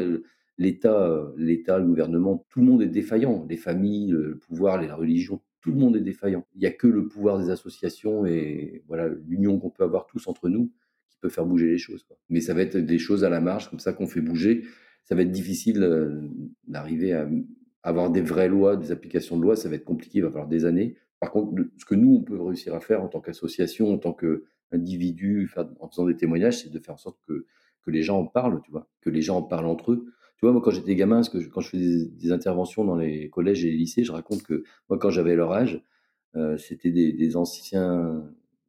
l'État, l'État, le gouvernement, tout le monde est défaillant. Les familles, le pouvoir, les religions, tout le monde est défaillant. Il n'y a que le pouvoir des associations et voilà l'union qu'on peut avoir tous entre nous qui peut faire bouger les choses. Quoi. Mais ça va être des choses à la marge, comme ça qu'on fait bouger. Ça va être difficile euh, d'arriver à avoir des vraies lois, des applications de loi, ça va être compliqué, il va falloir des années. Par contre, ce que nous, on peut réussir à faire en tant qu'association, en tant qu'individu, en faisant des témoignages, c'est de faire en sorte que, que les gens en parlent, tu vois, que les gens en parlent entre eux. Tu vois, moi, quand j'étais gamin, que quand je faisais des, interventions dans les collèges et les lycées, je raconte que moi, quand j'avais leur âge, euh, c'était des, anciens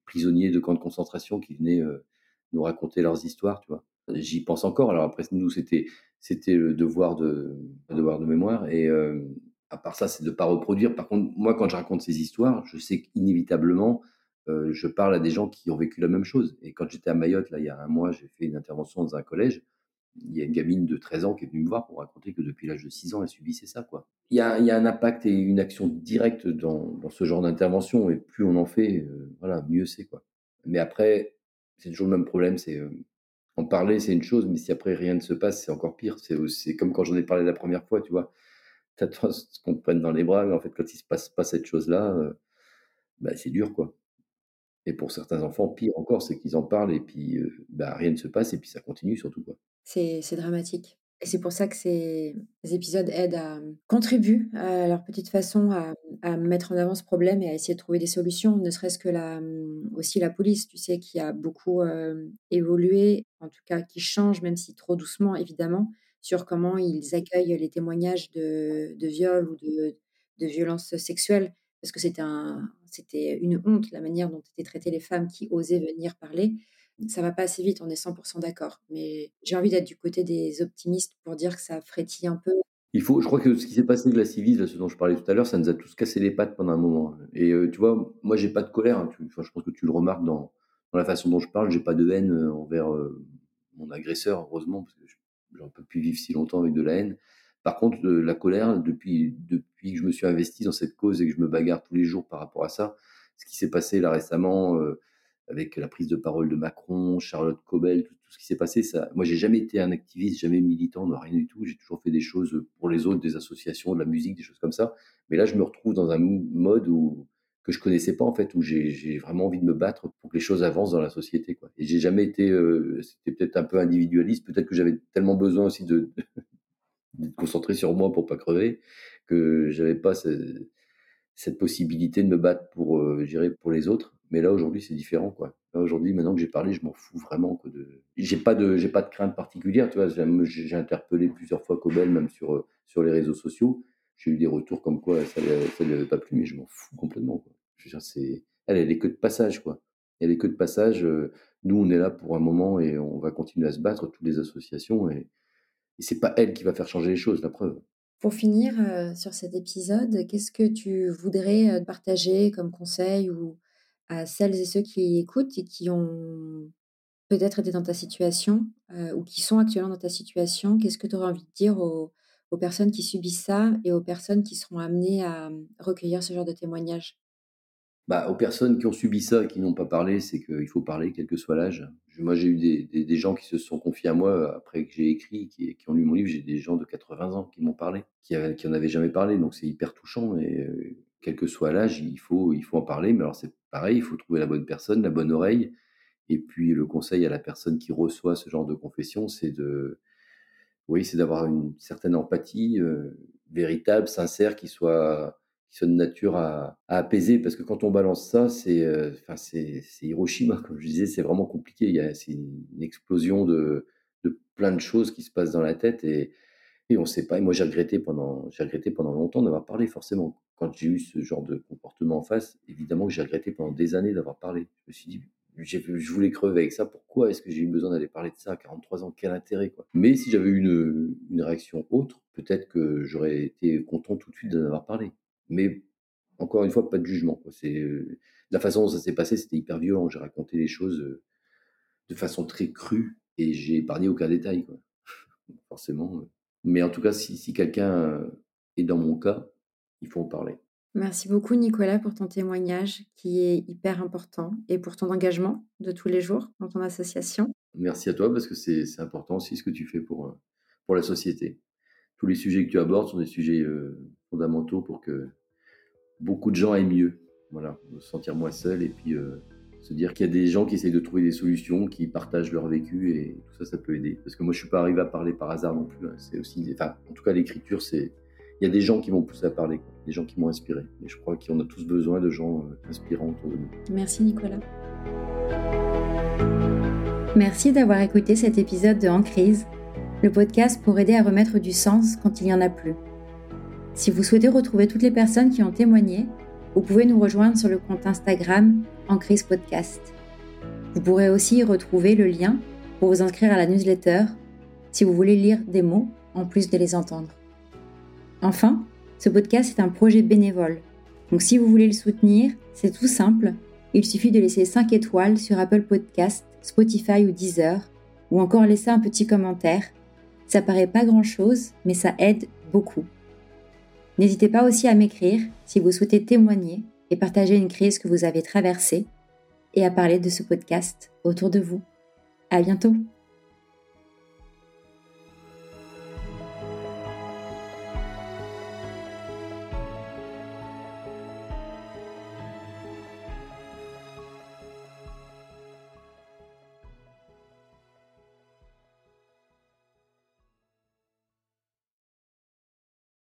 prisonniers de camps de concentration qui venaient euh, nous raconter leurs histoires, tu vois. J'y pense encore. Alors après, nous, c'était c'était le devoir de, devoir de mémoire. Et à part ça, c'est de pas reproduire. Par contre, moi, quand je raconte ces histoires, je sais qu'inévitablement, je parle à des gens qui ont vécu la même chose. Et quand j'étais à Mayotte, là, il y a un mois, j'ai fait une intervention dans un collège. Il y a une gamine de 13 ans qui est venue me voir pour raconter que depuis l'âge de 6 ans, elle subissait ça. Quoi. Il, y a, il y a un impact et une action directe dans, dans ce genre d'intervention. Et plus on en fait, voilà, mieux c'est. Mais après, c'est toujours le même problème. C'est en parler, c'est une chose, mais si après rien ne se passe, c'est encore pire. C'est comme quand j'en ai parlé la première fois, tu vois. <laughs> T'attends qu'on te prenne dans les bras, mais en fait, quand il se passe pas cette chose-là, euh, bah, c'est dur, quoi. Et pour certains enfants, pire encore, c'est qu'ils en parlent et puis euh, bah, rien ne se passe et puis ça continue surtout, quoi. C'est dramatique. Et c'est pour ça que ces épisodes aident à contribuent à leur petite façon à, à mettre en avant ce problème et à essayer de trouver des solutions, ne serait-ce que la, aussi la police, tu sais, qui a beaucoup évolué, en tout cas qui change, même si trop doucement évidemment, sur comment ils accueillent les témoignages de, de viol ou de, de violences sexuelles, parce que c'était une honte la manière dont étaient traitées les femmes qui osaient venir parler ça va pas assez vite, on est 100% d'accord. Mais j'ai envie d'être du côté des optimistes pour dire que ça frétille un peu. Il faut, je crois que ce qui s'est passé avec la Civise, ce dont je parlais tout à l'heure, ça nous a tous cassé les pattes pendant un moment. Et euh, tu vois, moi, j'ai pas de colère. Hein, je pense que tu le remarques dans, dans la façon dont je parle. J'ai pas de haine euh, envers euh, mon agresseur, heureusement, parce que j'aurais pas pu vivre si longtemps avec de la haine. Par contre, la colère, depuis, depuis que je me suis investi dans cette cause et que je me bagarre tous les jours par rapport à ça, ce qui s'est passé là récemment, avec la prise de parole de Macron, Charlotte Cobel, tout, ce qui s'est passé. Ça, moi, j'ai jamais été un activiste, jamais militant, non, rien du tout. J'ai toujours fait des choses pour les autres, des associations, de la musique, des choses comme ça. Mais là, je me retrouve dans un mode où que je connaissais pas en fait, où j'ai vraiment envie de me battre pour que les choses avancent dans la société. Quoi. Et j'ai jamais été, euh, c'était peut-être un peu individualiste, peut-être que j'avais tellement besoin aussi de, de, concentrer sur moi pour pas crever, que j'avais pas cette possibilité de me battre pour, euh, pour les autres. Mais là, aujourd'hui, c'est différent, quoi. Là, aujourd'hui, maintenant que j'ai parlé, je m'en fous vraiment. que de... J'ai pas de, j'ai pas de crainte particulière, tu vois. J'ai interpellé plusieurs fois Cobel, même sur, euh, sur les réseaux sociaux. J'ai eu des retours comme quoi ça, ça lui avait pas plu, mais je m'en fous complètement, quoi. C'est, elle, elle est que de passage, quoi. Elle est que de passage. Euh, nous, on est là pour un moment et on va continuer à se battre, toutes les associations, et, et c'est pas elle qui va faire changer les choses, la preuve. Pour finir euh, sur cet épisode, qu'est-ce que tu voudrais partager comme conseil ou à celles et ceux qui écoutent et qui ont peut-être été dans ta situation ou qui sont actuellement dans ta situation, qu'est-ce que tu aurais envie de dire aux, personnes qui subissent ça et aux personnes qui seront amenées à mmh, recueillir ce genre de témoignages? Bah, Aux personnes qui ont subi ça et qui n'ont pas parlé, c'est qu'il faut parler, quel que soit l'âge. Moi, j'ai eu des, gens qui se sont confiés à moi après que j'ai écrit, qui, ont lu mon livre. J'ai des gens de 80 ans qui m'ont parlé, qui, qui en avaient jamais parlé. Donc, c'est hyper touchant. Et quel que soit l'âge, il faut, il faut en parler. Mais alors, c'est pareil, il faut trouver la bonne personne, la bonne oreille. Et puis, le conseil à la personne qui reçoit ce genre de confession, c'est de, oui, c'est d'avoir une certaine empathie euh, véritable, sincère, qui soit, qui soit de nature à, apaiser. Parce que quand on balance ça, c'est, euh, enfin, c'est, Hiroshima, comme je disais, c'est vraiment compliqué. C'est une explosion de, de plein de choses qui se passent dans la tête et, et on ne sait pas. Et moi, j'ai regretté pendant, j'ai regretté pendant longtemps d'avoir parlé, forcément quand j'ai eu ce genre de comportement en face, évidemment que j'ai regretté pendant des années d'avoir parlé. Je me suis dit, je voulais crever avec ça. Pourquoi est-ce que j'ai eu besoin d'aller parler de ça à 43 ans? Quel intérêt quoi? Mais si j'avais eu une, réaction autre, peut-être que j'aurais été content tout de suite d'en avoir parlé. Mais encore une fois, pas de jugement. C'est euh, la façon dont ça s'est passé, c'était hyper violent. J'ai raconté les choses euh, de façon très crue et j'ai épargné aucun détail. <laughs> Forcément. Euh. Mais en tout cas, si quelqu'un est dans mon cas, il faut en parler. Merci beaucoup Nicolas pour ton témoignage qui est hyper important et pour ton engagement de tous les jours dans ton association. Merci à toi parce que c'est important aussi ce que tu fais pour, euh, pour la société. Tous les sujets que tu abordes sont des sujets euh, fondamentaux pour que beaucoup de gens aillent mieux. Voilà, se sentir moins seul et puis euh, se dire qu'il y a des gens qui essayent de trouver des solutions, qui partagent leur vécu et tout ça, ça peut aider. Parce que moi, je suis pas arrivé à parler par hasard non plus. Hein. C'est aussi, enfin, en tout cas, l'écriture, c'est il y a des gens qui m'ont poussé à parler, des gens qui m'ont inspiré. Et je crois qu'on a tous besoin de gens euh, inspirants autour de nous. Merci Nicolas. Merci d'avoir écouté cet épisode de En crise, le podcast pour aider à remettre du sens quand il n'y en a plus. Si vous souhaitez retrouver toutes les personnes qui ont témoigné, vous pouvez nous rejoindre sur le compte Instagram En crise podcast. Vous pourrez aussi y retrouver le lien pour vous inscrire à la newsletter si vous voulez lire des mots en plus de les entendre. Enfin, ce podcast est un projet bénévole. Donc si vous voulez le soutenir, c'est tout simple. Il suffit de laisser 5 étoiles sur Apple Podcast, Spotify ou Deezer, ou encore laisser un petit commentaire. Ça paraît pas grand chose, mais ça aide beaucoup. N'hésitez pas aussi à m'écrire si vous souhaitez témoigner et partager une crise que vous avez traversée, et à parler de ce podcast autour de vous. À bientôt!